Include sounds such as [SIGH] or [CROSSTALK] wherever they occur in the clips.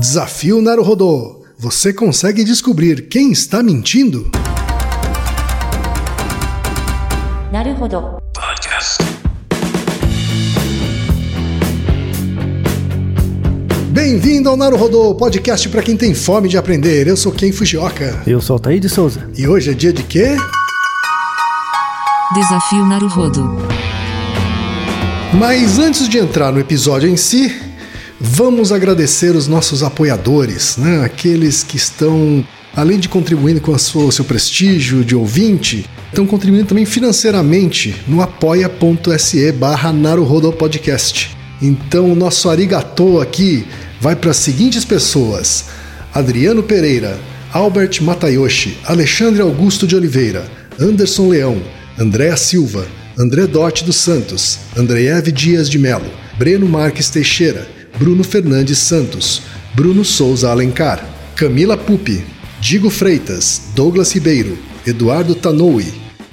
Desafio Naruhodô. Você consegue descobrir quem está mentindo? Naruhodô. Podcast. Bem-vindo ao Naruhodô, podcast para quem tem fome de aprender. Eu sou Ken Fujioka. Eu sou Altair de Souza. E hoje é dia de quê? Desafio Naruhodô. Mas antes de entrar no episódio em si, vamos agradecer os nossos apoiadores, né? aqueles que estão, além de contribuindo com o seu prestígio de ouvinte, estão contribuindo também financeiramente no apoia.se barra Podcast. Então o nosso arigatô aqui vai para as seguintes pessoas: Adriano Pereira, Albert Matayoshi, Alexandre Augusto de Oliveira, Anderson Leão, Andréa Silva, André Dorte dos Santos, Andreeve Dias de Melo, Breno Marques Teixeira, Bruno Fernandes Santos, Bruno Souza Alencar, Camila Pupi, Digo Freitas, Douglas Ribeiro, Eduardo Tanoui,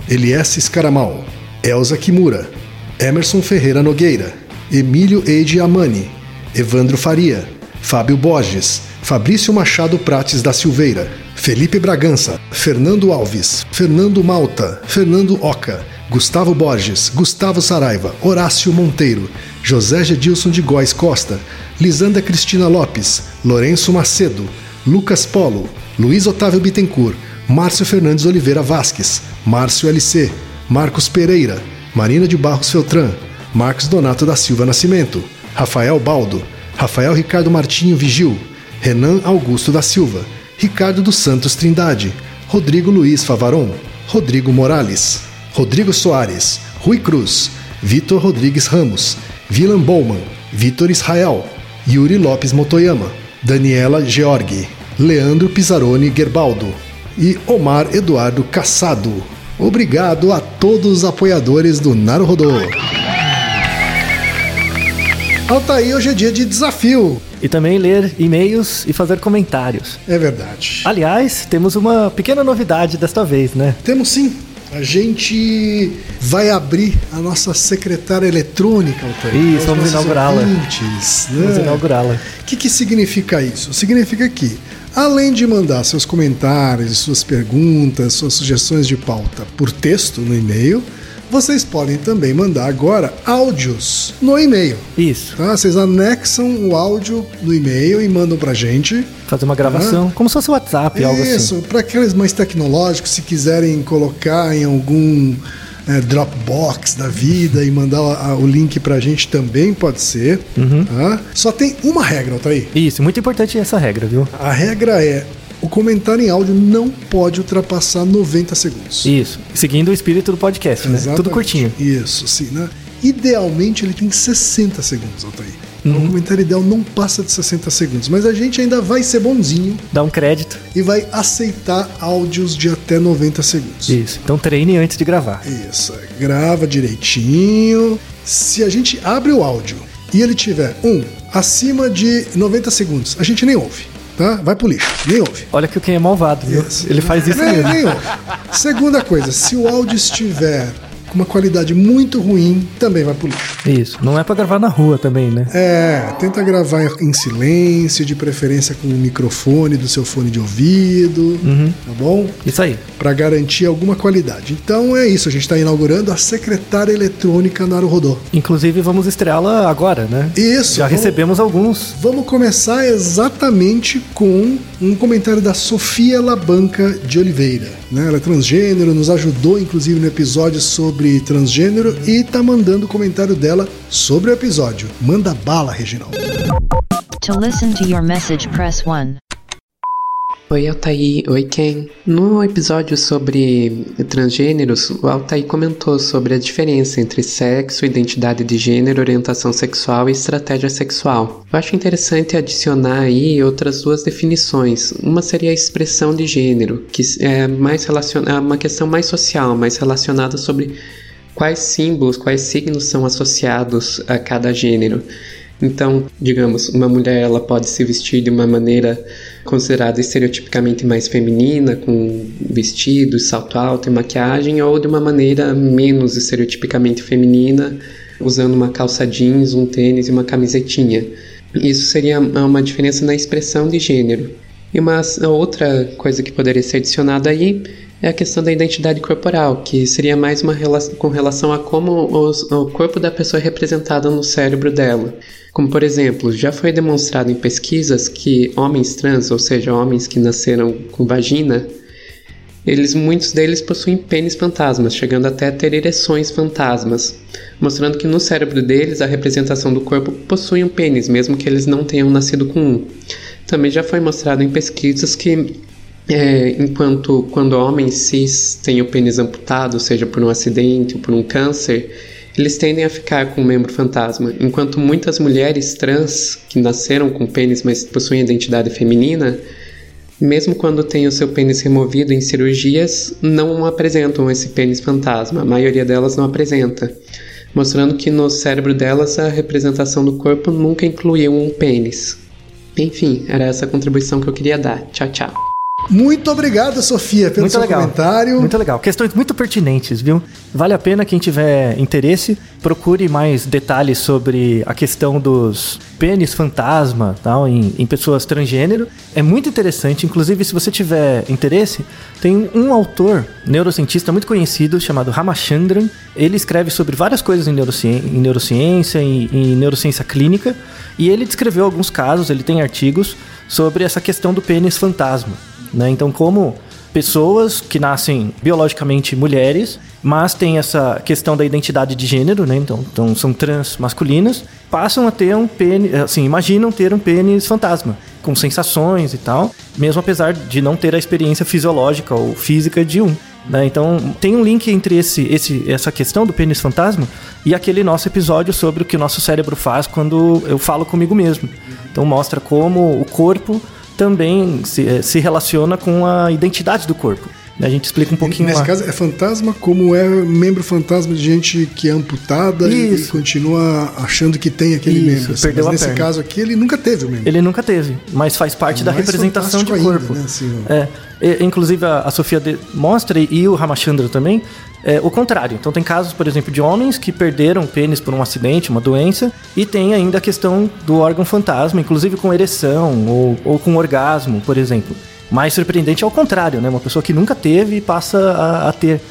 Eliesse Scaramal, Elza Kimura, Emerson Ferreira Nogueira, Emílio Eide Amani, Evandro Faria, Fábio Borges, Fabrício Machado Prates da Silveira, Felipe Bragança, Fernando Alves, Fernando Malta, Fernando Oca, Gustavo Borges, Gustavo Saraiva, Horácio Monteiro, José Gedilson de Góes Costa, Lisandra Cristina Lopes, Lourenço Macedo, Lucas Polo, Luiz Otávio Bittencourt, Márcio Fernandes Oliveira Vasques, Márcio LC, Marcos Pereira, Marina de Barros Feltran, Marcos Donato da Silva Nascimento, Rafael Baldo, Rafael Ricardo Martinho Vigil, Renan Augusto da Silva, Ricardo dos Santos Trindade, Rodrigo Luiz Favaron, Rodrigo Morales, Rodrigo Soares, Rui Cruz, Vitor Rodrigues Ramos, Vilan Bowman, Vitor Israel, Yuri Lopes Motoyama, Daniela Georgi, Leandro Pizzaroni Gerbaldo e Omar Eduardo Cassado. Obrigado a todos os apoiadores do Naruhodô. Altaí, hoje é dia de desafio. E também ler e-mails e fazer comentários. É verdade. Aliás, temos uma pequena novidade desta vez, né? Temos sim. A gente vai abrir a nossa secretária eletrônica, Altair. Isso, vamos inaugurá-la. ouvintes, né? Vamos inaugurá-la. O que, que significa isso? Significa que, além de mandar seus comentários, suas perguntas, suas sugestões de pauta por texto no e-mail, vocês podem também mandar agora áudios no e-mail. Isso. Tá? Vocês anexam o áudio no e-mail e mandam pra gente. Fazer uma gravação, como se fosse WhatsApp, algo assim. Isso, para aqueles mais tecnológicos, se quiserem colocar em algum é, Dropbox da vida e mandar a- o link pra gente também pode ser. Uhum. tá? Só tem uma regra, Altair. Isso, muito importante essa regra, viu? A regra é: o comentário em áudio não pode ultrapassar 90 segundos. Isso. Seguindo o espírito do podcast, né? Exatamente. Tudo curtinho. Isso, sim, né? Idealmente ele tem 60 segundos, Altair. Uhum. O comentário ideal não passa de 60 segundos, mas a gente ainda vai ser bonzinho Dá um crédito. e vai aceitar áudios de até 90 segundos. Isso. Então treine antes de gravar. Isso, grava direitinho. Se a gente abre o áudio e ele tiver um acima de 90 segundos, a gente nem ouve, tá? Vai pro lixo, nem ouve. Olha que o Ken é malvado, viu? Isso. Ele faz isso nem, mesmo. nem ouve. Segunda coisa, se o áudio estiver com uma qualidade muito ruim, também vai pro lixo. Isso. Não é pra gravar na rua também, né? É, tenta gravar em silêncio, de preferência com o microfone do seu fone de ouvido, tá bom? Isso aí. Para garantir alguma qualidade. Então é isso, a gente está inaugurando a secretária eletrônica Naruhodô. Inclusive, vamos estreá-la agora, né? Isso. Já vamos- recebemos alguns. Vamos começar exatamente com um comentário da Sofia Labanca de Oliveira. Né? Ela é transgênero, nos ajudou inclusive no episódio sobre transgênero e tá mandando o comentário dela sobre o episódio. Manda bala, Reginaldo. To listen to your message, press 1. Oi, Altair. Oi, Ken. No episódio sobre transgêneros, o Altair comentou sobre a diferença entre sexo, identidade de gênero, orientação sexual e estratégia sexual. Eu acho interessante adicionar aí outras duas definições. Uma seria a expressão de gênero, que é mais relaciona é uma questão mais social, mais relacionada sobre quais símbolos, quais signos são associados a cada gênero. Então, digamos, uma mulher ela pode se vestir de uma maneira considerada estereotipicamente mais feminina, com vestido, salto alto e maquiagem, ou de uma maneira menos estereotipicamente feminina, usando uma calça jeans, um tênis e uma camisetinha. Isso seria uma diferença na expressão de gênero. E uma outra coisa que poderia ser adicionada aí é a questão da identidade corporal, que seria mais uma relação, com relação a como os, o corpo da pessoa é representado no cérebro dela. Como, por exemplo, já foi demonstrado em pesquisas que homens trans, ou seja, homens que nasceram com vagina, eles, muitos deles possuem pênis fantasmas, chegando até a ter ereções fantasmas, mostrando que no cérebro deles a representação do corpo possui um pênis, mesmo que eles não tenham nascido com um. Também já foi mostrado em pesquisas que é, enquanto quando homens cis têm o pênis amputado, seja por um acidente ou por um câncer, eles tendem a ficar com o membro fantasma, enquanto muitas mulheres trans que nasceram com pênis, mas possuem identidade feminina, mesmo quando têm o seu pênis removido em cirurgias, não apresentam esse pênis fantasma. A maioria delas não apresenta, mostrando que no cérebro delas a representação do corpo nunca incluiu um pênis. Enfim, era essa a contribuição que eu queria dar. Tchau, tchau. Muito obrigado, Sofia, pelo Muito seu legal. comentário. Muito legal. Questões muito pertinentes, viu? Vale a pena quem tiver interesse, procure mais detalhes sobre a questão dos pênis fantasma tal, em, em pessoas transgênero. É muito interessante. Inclusive, se você tiver interesse, tem um autor neurocientista muito conhecido chamado Ramachandran. Ele escreve sobre várias coisas em, neurociência, em neurociência, em, em neurociência clínica. E ele descreveu alguns casos, ele tem artigos sobre essa questão do pênis fantasma. Né? Então, como pessoas que nascem biologicamente mulheres, mas têm essa questão da identidade de gênero, né? Então, então são trans masculinas, passam a ter um pênis, assim, imaginam ter um pênis fantasma, com sensações e tal, mesmo apesar de não ter a experiência fisiológica ou física de um. Né? Então, tem um link entre esse, esse, essa questão do pênis fantasma e aquele nosso episódio sobre o que o nosso cérebro faz quando eu falo comigo mesmo. Então, mostra como o corpo também se, eh, se relaciona com a identidade do corpo. A gente explica um pouquinho Nesse lá. caso, é fantasma como é membro fantasma de gente que é amputada e, Isso. continua achando que tem aquele Isso, membro. assim. perdeu Mas a nesse perna. caso aqui, ele nunca teve o membro. Ele nunca teve, mas faz parte da Mais representação de fantástico ainda, corpo. né, assim, é, e- inclusive a, a Sofia de- mostra e o Ramachandra também é, o contrário. Então tem casos, por exemplo, de homens que perderam o pênis por um acidente, uma doença, e tem ainda a questão do órgão fantasma, inclusive com ereção ou, ou com orgasmo, por exemplo. Mais surpreendente é o contrário, né? Uma pessoa que nunca teve e passa a, a ter.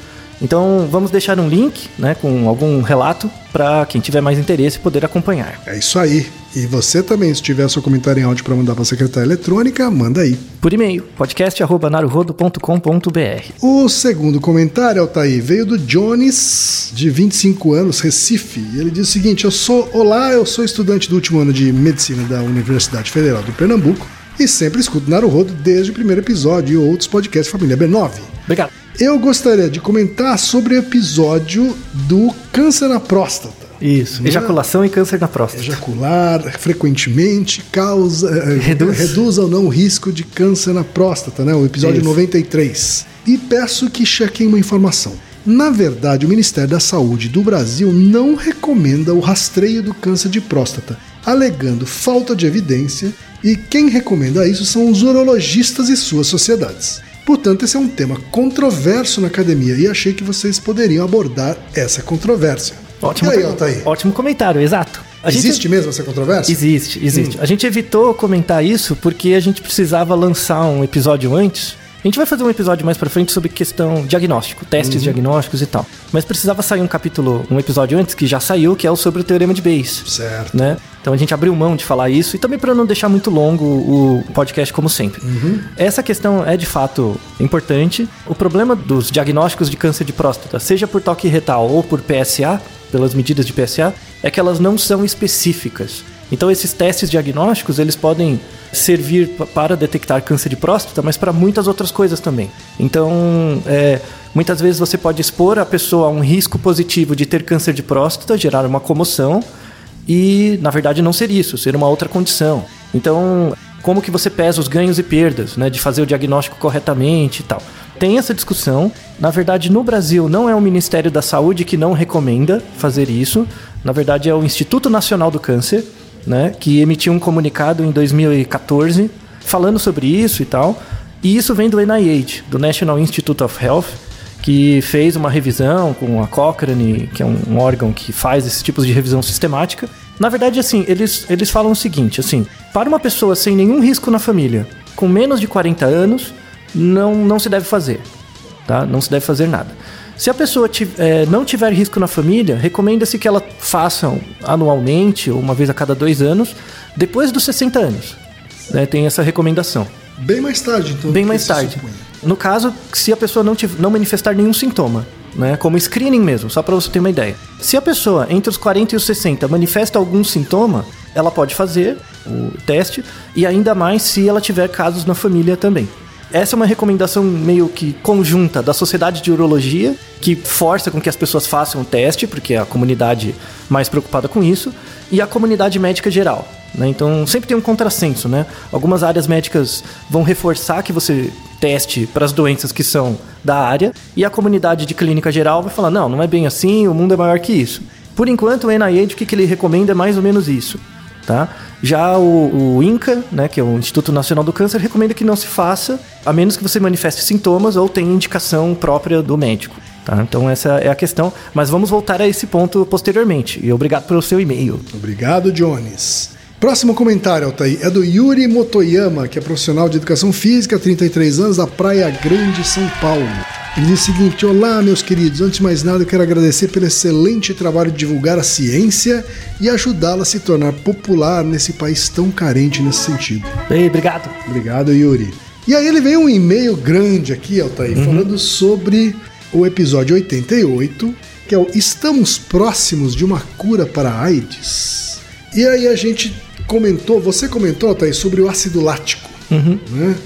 Então vamos deixar um link, né, com algum relato para quem tiver mais interesse poder acompanhar. É isso aí. E você também, se tiver seu comentário em áudio para mandar para a secretária eletrônica, manda aí. Por e-mail, podcast@naruhodo.com.br. O segundo comentário, Altair, veio do Jones, de 25 anos, Recife. Ele diz o seguinte: Eu sou. Olá, eu sou estudante do último ano de medicina da Universidade Federal de Pernambuco e sempre escuto Naruhodo desde o primeiro episódio e outros podcasts Família B9. Obrigado. Eu gostaria de comentar sobre o episódio do câncer na próstata. Isso. Ejaculação e câncer na próstata. Ejacular frequentemente causa eh, Reduz. reduz ou não o risco de câncer na próstata, né? O episódio Isso. 93. E peço que chequem uma informação. Na verdade, o Ministério da Saúde do Brasil não recomenda o rastreio do câncer de próstata, alegando falta de evidência, e quem recomenda isso são os urologistas e suas sociedades. Portanto, esse é um tema controverso na academia e achei que vocês poderiam abordar essa controvérsia. Ótimo, aí. Altair? Ótimo comentário, exato. A gente- Existe mesmo essa controvérsia? Existe, existe. A gente evitou comentar isso porque a gente precisava lançar um episódio antes. A gente vai fazer um episódio mais pra frente sobre questão diagnóstico, testes diagnósticos e tal. Mas precisava sair um capítulo, um episódio antes que já saiu, que é o sobre o teorema de Bayes. Certo. né? Então a gente abriu mão de falar isso e também para não deixar muito longo o podcast como sempre. Essa questão é de fato importante. O problema dos diagnósticos de câncer de próstata, seja por toque retal ou por PSA, pelas medidas de PSA, é que elas não são específicas. Então esses testes diagnósticos, eles podem servir pa- para detectar câncer de próstata, mas para muitas outras coisas também. Então, é, muitas vezes você pode expor a pessoa a um risco positivo de ter câncer de próstata, gerar uma comoção, e na verdade não ser isso, ser uma outra condição. Então, como que você pesa os ganhos e perdas, né, de fazer o diagnóstico corretamente e tal. Tem essa discussão. Na verdade, no Brasil não é o Ministério da Saúde que não recomenda fazer isso. Na verdade, é o Instituto Nacional do Câncer, né, que emitiu um comunicado em 2014 falando sobre isso e tal. E isso vem do NIH, do National Institute of Health, que fez uma revisão com a Cochrane, que é um, órgão que faz esses tipos de revisão sistemática, Na verdade, assim, eles, eles falam o seguinte, assim, para uma pessoa sem nenhum risco na família, com menos de 40 anos, não, não se deve fazer, tá? Não se deve fazer nada. Se a pessoa eh, não tiver risco na família, recomenda-se que ela faça anualmente, ou uma vez a cada dois anos, depois dos 60 anos. Né? Tem essa recomendação. Bem mais tarde, então. Bem mais tarde. No caso, se a pessoa não, tiv- não manifestar nenhum sintoma, né? Como screening mesmo, só para você ter uma ideia. Se a pessoa entre os 40 e os 60 manifesta algum sintoma, ela pode fazer o teste e ainda mais se ela tiver casos na família também. Essa é uma recomendação meio que conjunta da Sociedade de Urologia, que força com que as pessoas façam o teste, porque é a comunidade mais preocupada com isso, e a comunidade médica geral. Né? Então sempre tem um contrassenso, né? Algumas áreas médicas vão reforçar que você teste para as doenças que são da área, e a comunidade de clínica geral vai falar: não, não é bem assim, o mundo é maior que isso. Por enquanto, o NIH, o que, ele recomenda é mais ou menos isso. Tá? Já o, o INCA, né, que é o Instituto Nacional do Câncer, recomenda que não se faça, a menos que você manifeste sintomas ou tenha indicação própria do médico. Tá? Então essa é a questão, mas vamos voltar a esse ponto posteriormente. E obrigado pelo seu e-mail. Obrigado, Jones. Próximo comentário, Altair, é do Yuri Motoyama, que é profissional de educação física, 33 anos, da Praia Grande, São Paulo. Ele diz o seguinte: Olá, meus queridos. Antes de mais nada, eu quero agradecer pelo excelente trabalho de divulgar a ciência e ajudá-la a se tornar popular nesse país tão carente nesse sentido. Ei, obrigado. Obrigado, Yuri. E aí ele vem um e-mail grande aqui, Altair, falando sobre o episódio 88, que é o Estamos próximos de uma cura para a AIDS. E aí a gente comentou, você comentou, Altair, sobre o ácido lático. Né?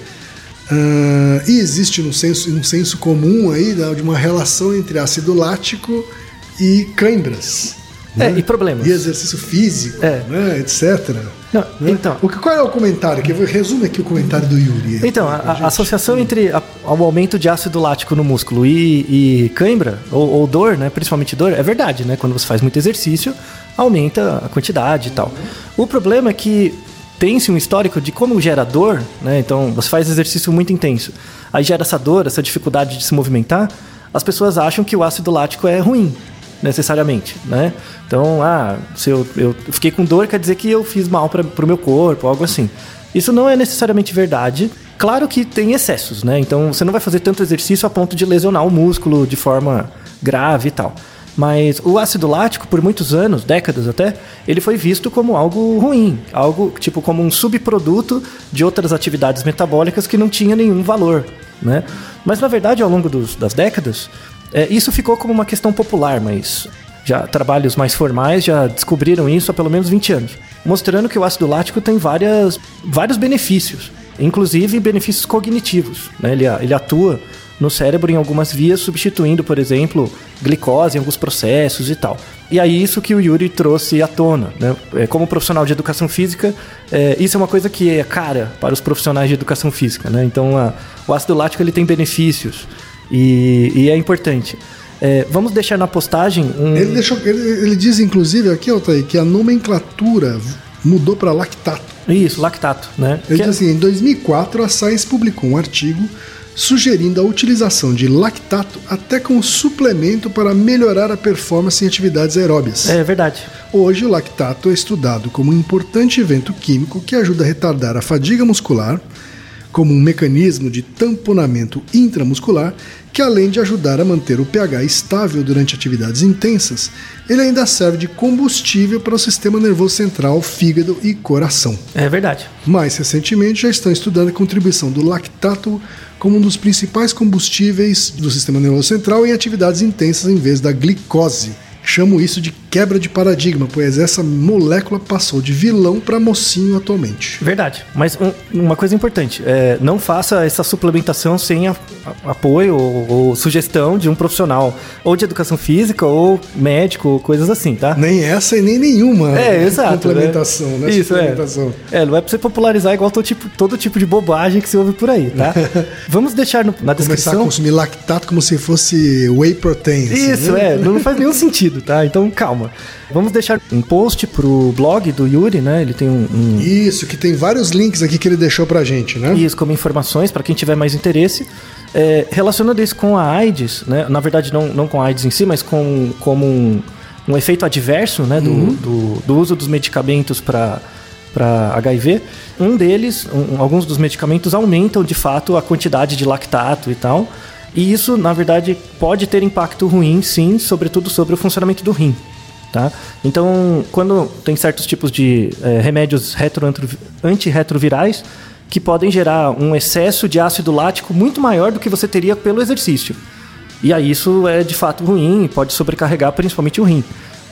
Ah, e existe um senso, um senso comum aí né, de uma relação entre ácido lático e É, né? e problemas. E exercício físico, É. né, etc. Não, né? então- o que, qual é o comentário? Que resume aqui o comentário do Yuri. Então, a, a associação entre a- o aumento de ácido lático no músculo e, e cãibra, ou, ou dor, né, principalmente dor, é verdade, né? Quando você faz muito exercício, aumenta a quantidade e tal. O problema é que tem-se um histórico de como gera dor, né? Então, você faz exercício muito intenso, aí gera essa dor, essa dificuldade de se movimentar, as pessoas acham que o ácido lático é ruim, necessariamente, né? Então, ah, se eu, eu fiquei com dor, quer dizer que eu fiz mal para o meu corpo, algo assim. Isso não é necessariamente verdade. Claro que tem excessos, né? Então, você não vai fazer tanto exercício a ponto de lesionar o músculo de forma grave e tal. Mas o ácido lático, por muitos anos, décadas até, ele foi visto como algo ruim, algo tipo como um subproduto de outras atividades metabólicas que não tinha nenhum valor, né? Mas na verdade, ao longo dos- das décadas, é, isso ficou como uma questão popular, mas já trabalhos mais formais já descobriram isso há pelo menos 20 anos, mostrando que o ácido lático tem várias, vários benefícios, inclusive benefícios cognitivos. Né? Ele, ele atua no cérebro em algumas vias, substituindo, por exemplo, glicose em alguns processos e tal. E aí isso que o Yuri trouxe à tona. Né? É, Como profissional de educação física, é, isso é uma coisa que é cara para os profissionais de educação física. Né? Então a- o ácido lático ele tem benefícios e, e é importante. É, vamos deixar na postagem um. Ele, deixou, ele, ele diz, inclusive, aqui, Altair, que a nomenclatura mudou para lactato. Isso, lactato, né? Ele Que é- diz assim: em 2004, a Science publicou um artigo sugerindo a utilização de lactato até como suplemento para melhorar a performance em atividades aeróbias. é verdade. Hoje, o lactato é estudado como um importante evento químico que ajuda a retardar a fadiga muscular, como um mecanismo de tamponamento intramuscular que, além de ajudar a manter o pH estável durante atividades intensas, ele ainda serve de combustível para o sistema nervoso central, fígado e coração. É verdade. Mais recentemente, já estão estudando a contribuição do lactato como um dos principais combustíveis do sistema nervoso central em atividades intensas em vez da glicose. Chamo isso de quebra de paradigma, pois essa molécula passou de vilão para mocinho atualmente. Verdade. Mas um- uma coisa importante: é, não faça essa suplementação sem a- a- apoio ou, ou sugestão de um profissional, ou de educação física, ou médico, ou coisas assim, tá? Nem essa e nem nenhuma É, exato. complementação, né? Isso, Suplementação. é. É, não é pra você popularizar igual todo tipo, todo tipo de bobagem que se ouve por aí, tá? [LAUGHS] Vamos deixar no- na Começar a descrição. consumir lactato como se fosse whey protein. assim, Isso, né? é, não faz nenhum sentido, tá? Então calma. Vamos deixar um post pro blog do Yuri, né? Ele tem um, um Isso, que tem vários links aqui que ele deixou pra gente, né? isso como informações para quem tiver mais interesse. É, relacionando isso com a AIDS, né? Na verdade, não, não com a AIDS em si, mas com, como um, um efeito adverso né, do, do, do uso dos medicamentos para para HIV. Um deles, um- alguns dos medicamentos aumentam de fato a quantidade de lactato e tal. E isso, na verdade, pode ter impacto ruim, sim, sobretudo sobre o funcionamento do rim. Tá? Então, quando tem certos tipos de eh, remédios retro- antirretrovirais que podem gerar um excesso de ácido lático muito maior do que você teria pelo exercício. E aí isso é de fato ruim e pode sobrecarregar principalmente o rim.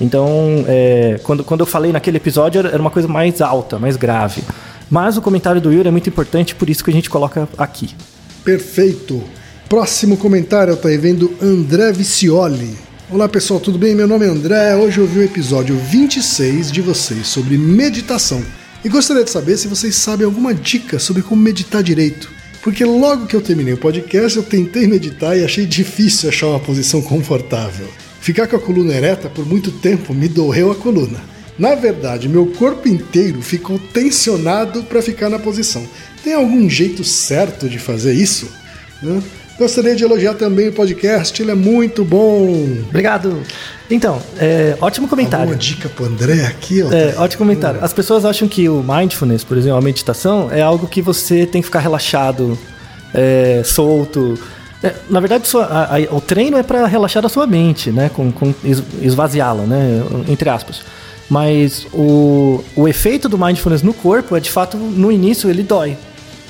Então, é, quando, quando eu falei naquele episódio, era era uma coisa mais alta, mais grave. Mas o comentário do Yuri é muito importante, por isso que a gente coloca aqui. Perfeito. Próximo comentário, tá aí vendo André Vicioli. Olá pessoal, tudo bem? Meu nome é André. Hoje eu vi o episódio 26 de vocês sobre meditação. E gostaria de saber se vocês sabem alguma dica sobre como meditar direito. Porque logo que eu terminei o podcast, eu tentei meditar e achei difícil achar uma posição confortável. Ficar com a coluna ereta por muito tempo me doeu a coluna. Na verdade, meu corpo inteiro ficou tensionado para ficar na posição. Tem algum jeito certo de fazer isso? Gostaria de elogiar também o podcast, ele é muito bom. Obrigado! Então, é, ótimo comentário. Alguma dica pro André aqui? ó? É, ótimo comentário. As pessoas acham que o mindfulness, por exemplo, a meditação, é algo que você tem que ficar relaxado, é, solto. É, na verdade, sua- a- a- o treino é para relaxar a sua mente, né? Com, com es- esvaziá-la, né? Entre aspas. Mas o, o efeito do mindfulness no corpo é de fato, no início, ele dói.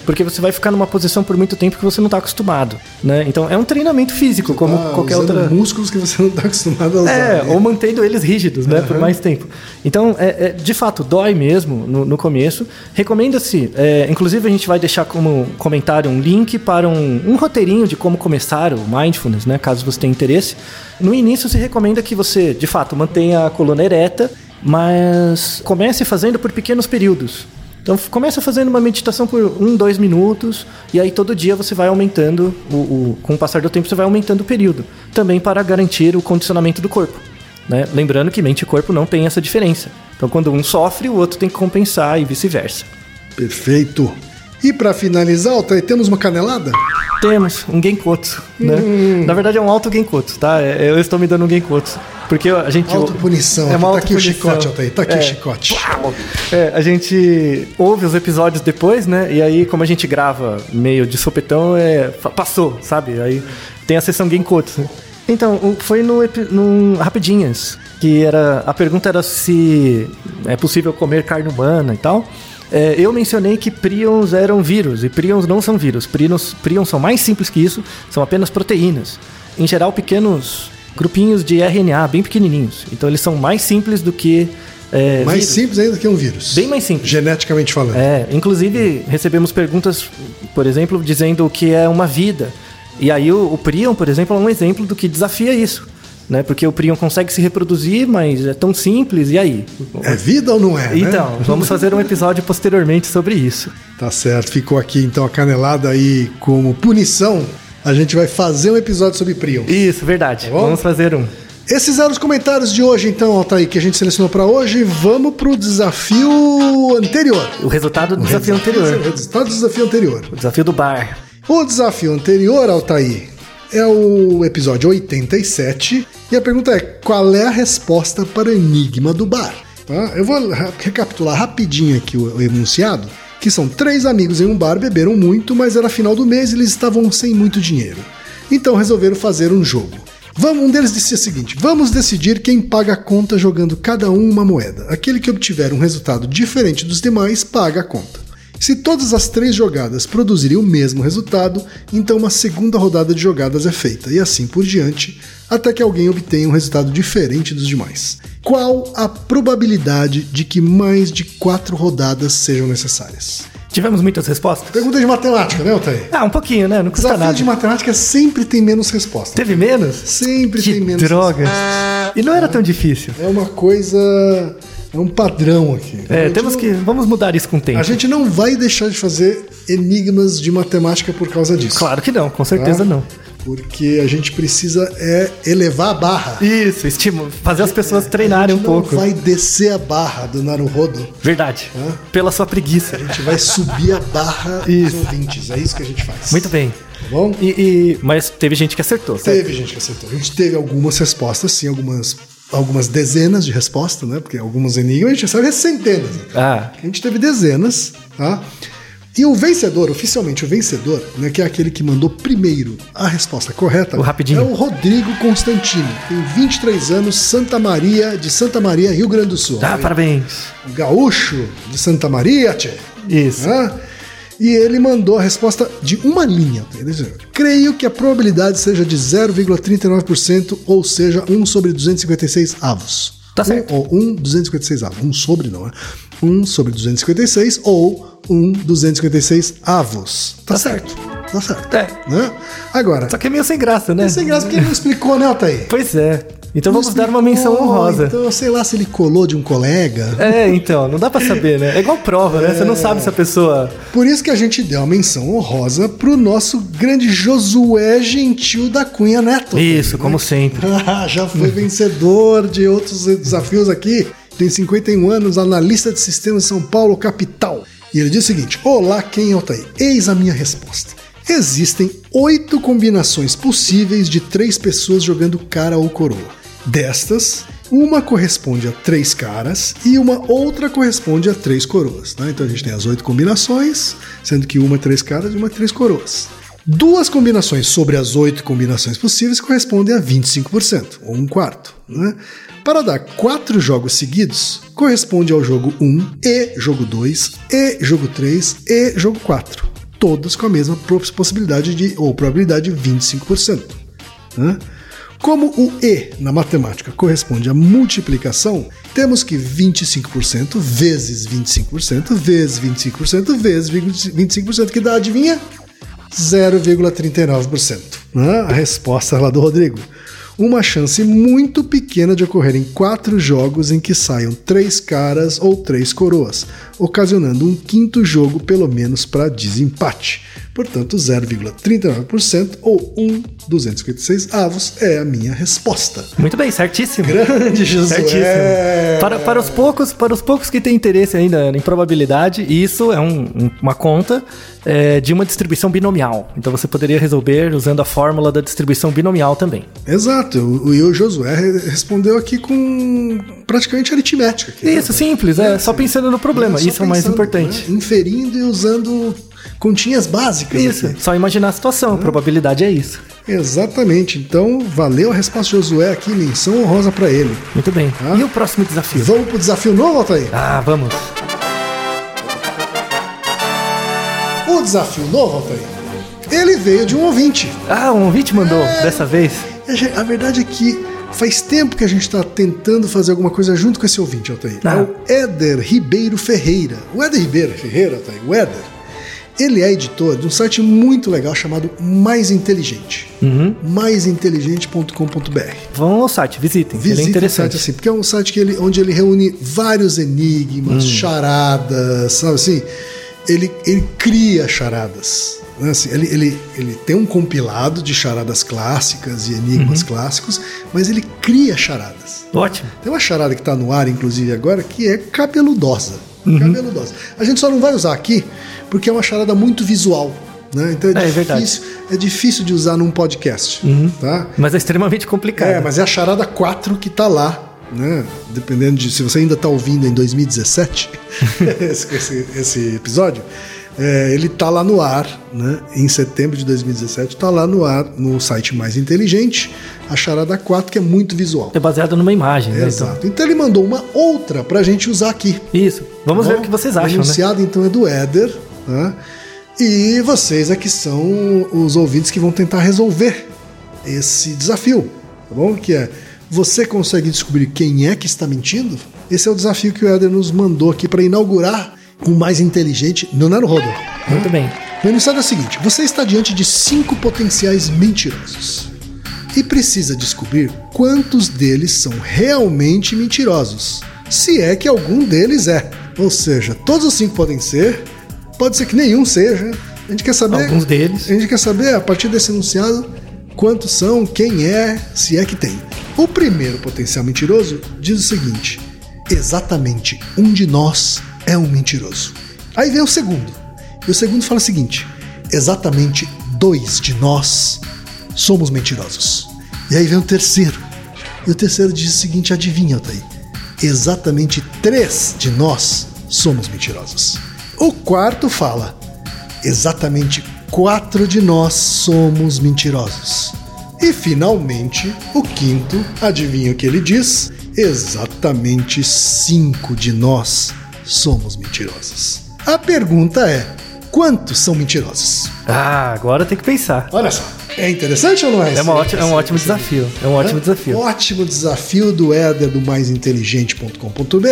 Porque você vai ficar numa posição por muito tempo que você não está acostumado, né? Então é um treinamento físico, como Ah, qualquer outra. músculos que você não está acostumado a usar. É, né? ou mantendo eles rígidos, né, por mais tempo. Então, é, é, de fato, dói mesmo no, no começo. Recomenda-se, é, inclusive a gente vai deixar como comentário um link para um, um roteirinho de como começar o Mindfulness, né, caso você tenha interesse. No início se recomenda que você, de fato, mantenha a coluna ereta, mas comece fazendo por pequenos períodos. Então começa fazendo uma meditação por um, dois minutos e aí todo dia você vai aumentando, o, o- com o passar do tempo você vai aumentando o período. Também para garantir o condicionamento do corpo. né? Lembrando que mente e corpo não tem essa diferença. Então quando um sofre, o outro tem que compensar e vice-versa. Perfeito. E para finalizar, Altair, temos uma canelada? Temos um Genkotsu, né? Na verdade é um auto Genkotsu, tá? É- Eu estou me dando um Genkotsu. Porque a gente... Autopunição. É uma tá aqui o chicote, Altair. Tá aqui É. o chicote. É, a gente ouve os episódios depois, né? E aí, como a gente grava meio de sopetão, é, passou, sabe? Aí tem a sessão Genkotsu. Então, foi no, num Rapidinhas, que era a pergunta era se é possível comer carne humana e tal. É, eu mencionei que prions eram vírus, e prions não são vírus. Prions, prions são mais simples que isso, são apenas proteínas. Em geral, pequenos grupinhos de RNA, bem pequenininhos. Então, eles são mais simples do que... é, Mais vírus. simples ainda que um vírus. Bem mais simples. Geneticamente falando. É, inclusive recebemos perguntas, por exemplo, dizendo o que é uma vida. E aí o, o Prion, por exemplo, é um exemplo do que desafia isso. Né? Porque o Prion consegue se reproduzir, mas é tão simples, e aí? É vida ou não é? né? Então, vamos fazer um episódio posteriormente sobre isso. Tá certo, ficou aqui então a canelada aí como punição. A gente vai fazer um episódio sobre Prion. Isso, verdade. bom? vamos fazer um. Esses eram os comentários de hoje, então, Altair, que a gente selecionou pra hoje. Vamos pro desafio anterior. O resultado do desafio O anterior. resultado do desafio anterior. O desafio do bar. O desafio anterior, Altair, é o episódio 87. E a pergunta é: qual é a resposta para o enigma do bar? Tá? Eu vou recapitular rapidinho aqui o enunciado. Que são três amigos em um bar, beberam muito, mas era final do mês e eles estavam sem muito dinheiro. Então resolveram fazer um jogo. Vamos, um deles disse o seguinte: vamos decidir quem paga a conta jogando cada um uma moeda. Aquele que obtiver um resultado diferente dos demais paga a conta. Se todas as três jogadas produzirem o mesmo resultado, então uma segunda rodada de jogadas é feita, e assim por diante, até que alguém obtenha um resultado diferente dos demais. Qual a probabilidade de que mais de quatro rodadas sejam necessárias? Tivemos muitas respostas? Pergunta de matemática, né, Altair? Ah, um pouquinho, né? Não custa Desafio nada. de matemática sempre tem menos resposta. Teve menos? Sempre Que tem menos droga. E não era tão difícil. É uma coisa. É um padrão aqui. É, temos não- que. Vamos mudar isso com o tempo. A gente não vai deixar de fazer enigmas de matemática por causa disso. Claro que não, com certeza tá? não. Porque a gente precisa é elevar a barra. Isso, estímulo. Fazer as pessoas treinarem a um pouco. Não vai descer a barra do Naruhodo. Verdade. Hã? Pela sua preguiça. A gente vai subir a barra Isso. dos ouvintes. É isso que a gente faz. Muito bem. Tá bom? E, e- mas teve gente que acertou, certo? Teve gente que acertou. A gente teve algumas respostas, sim, algumas algumas dezenas de respostas, né? Porque alguns enigmas a gente recebe centenas. Ah, A gente teve dezenas, tá? E o vencedor, oficialmente o vencedor, né, que é aquele que mandou primeiro a resposta correta, O rapidinho. é o Rodrigo Constantino. Tem 23 anos, Santa Maria, de Santa Maria, Rio Grande do Sul. ah parabéns. Gaúcho de Santa Maria, tchê. Isso. Né? E ele mandou a resposta de uma linha. Disse, Creio que a probabilidade seja de 0,39%, ou seja, 1 sobre 256 avos. Tá certo. Um, ou 1 256 avos. 1 sobre não, é? 1 sobre 256 ou 1 256 avos. Tá, Tá certo. Tá certo. É. Né? Agora, Só que é meio sem graça, né? é sem graça porque ele não explicou, né, Altair? Pois é. Então Não vamos dar uma menção explicou, honrosa. Então, sei lá se ele colou de um colega. É, então, não dá pra saber, né? É igual prova, né? Você não sabe se a pessoa. Por isso que a gente deu uma menção honrosa pro nosso grande Josué Gentil da Cunha Neto. Isso, como sempre. [LAUGHS] Ah, Já foi vencedor de outros desafios aqui. Tem 51 anos, analista de sistemas de São Paulo, capital. E ele diz o seguinte: Olá, quem é o Altair? Eis a minha resposta. Existem oito combinações possíveis de três pessoas jogando cara ou coroa. Destas, uma corresponde a três caras e uma outra corresponde a três coroas. né? Então a gente tem as oito combinações, sendo que uma é três caras e uma é três coroas. Duas combinações sobre as oito combinações possíveis correspondem a 25%, ou um quarto. Né? Para dar quatro jogos seguidos, corresponde ao jogo 1 e jogo 2 e jogo 3 e jogo 4. Todos com a mesma possibilidade de, ou probabilidade de 25%. Né? Como o E na matemática corresponde à multiplicação, temos que 25% vezes 25% vezes 25% vezes 25%, que dá, adivinha? 0,39%. Né? A resposta lá do Rodrigo. Uma chance muito pequena de ocorrer em quatro jogos em que saiam três caras ou três coroas, ocasionando um quinto jogo pelo menos para desempate. Portanto, 0,39% ou 1,256 avos é a minha resposta. Muito bem, certíssimo. Grande Josué! Certíssimo. Para, para, os poucos, para os poucos que têm interesse ainda em probabilidade, isso é um- um- uma conta é, de uma distribuição binomial. Então você poderia resolver usando a fórmula da distribuição binomial também. Exato, o, e o Josué re- respondeu aqui com praticamente aritmética. Aqui, Isso, simples, é, só pensando no problema. Só Isso é o mais importante. né? Inferindo e usando continhas básicas. Isso, aqui. só imaginar a situação, a probabilidade é isso. Exatamente. Então, valeu a resposta de Josué aqui, menção honrosa para ele. Muito bem. Ah. E o próximo desafio? Vamos pro desafio novo, Altair? Ah, vamos. O desafio novo, Altair, ele veio de um ouvinte. Ah, um ouvinte mandou dessa vez. A gen- A verdade é que faz tempo que a gente está tentando fazer alguma coisa junto com esse ouvinte, Altair. Ah. É o Éder Ribeiro Ferreira. O Éder Ribeiro Ferreira, Altair, o Éder, ele é editor de um site muito legal chamado Mais Inteligente. Uhum. maisinteligente.com.br. Vão ao site, visitem. ele é o interessante. site assim, porque é um site que ele, onde ele reúne vários enigmas, Hum. charadas, sabe assim? Ele, ele cria charadas. né, assim, ele, ele, ele tem um compilado de charadas clássicas e enigmas Uhum. clássicos, mas ele cria charadas. Ótimo. Tem uma charada que está no ar, inclusive, agora, que é cabeludosa. Uhum. Cabeludosa. A gente só não vai usar aqui porque é uma charada muito visual. Né? Então é, É, é. Uhum. difícil, é difícil de usar num podcast. Tá? Mas é extremamente complicado. É, mas é a charada 4 que tá lá, né? Dependendo de se você ainda tá ouvindo em 2017 [LAUGHS] esse, esse- esse episódio, é, ele tá lá no ar, né? Em setembro de 2017, tá lá no ar no site Mais Inteligente, a charada 4 que é muito visual. É baseado numa imagem, né? Então, Exato. Então ele mandou uma outra pra gente usar aqui. isso. Vamos Tá ver bom? o que vocês acham, né? Enunciado então é do Éder, né? E vocês aqui são os ouvintes que vão tentar resolver esse desafio, tá bom? Que é você consegue descobrir quem é que está mentindo? Esse é o desafio que o Éder nos mandou aqui para inaugurar o mais inteligente no Naruhodo. Muito bem. O enunciado é o seguinte: você está diante de cinco potenciais mentirosos e precisa descobrir quantos deles são realmente mentirosos, se é que algum deles é. Ou seja, todos os cinco podem ser, pode ser que nenhum seja. A gente quer saber. Alguns deles. A gente quer saber, a partir desse enunciado, quantos são, quem é, se é que tem. O primeiro potencial mentiroso diz o seguinte: exatamente um de nós é um mentiroso. Aí vem o segundo. E o segundo fala o seguinte: exatamente dois de nós somos mentirosos. E aí vem o terceiro. E o terceiro diz o seguinte: adivinha, Altair? Exatamente três de nós somos mentirosos. O quarto fala: exatamente quatro de nós somos mentirosos. E finalmente, o quinto, adivinha o que ele diz? Exatamente cinco de nós somos mentirosos. A pergunta é: quantos são mentirosos? Ah, agora tem que pensar. Olha só. É interessante ou não é? É, uma ótima, é um ótimo desafio. É um ótimo é? desafio. Ótimo desafio do Éder do maisinteligente.com.br.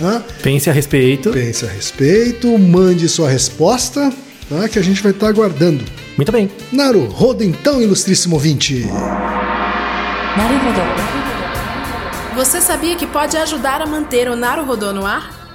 Né? Pense a respeito. Pense a respeito. Mande sua resposta, né? que a gente vai estar aguardando. Muito bem. Naru, roda então, ilustríssimo ouvinte. Naru Rodô. Você sabia que pode ajudar a manter o Naru Rodô no ar?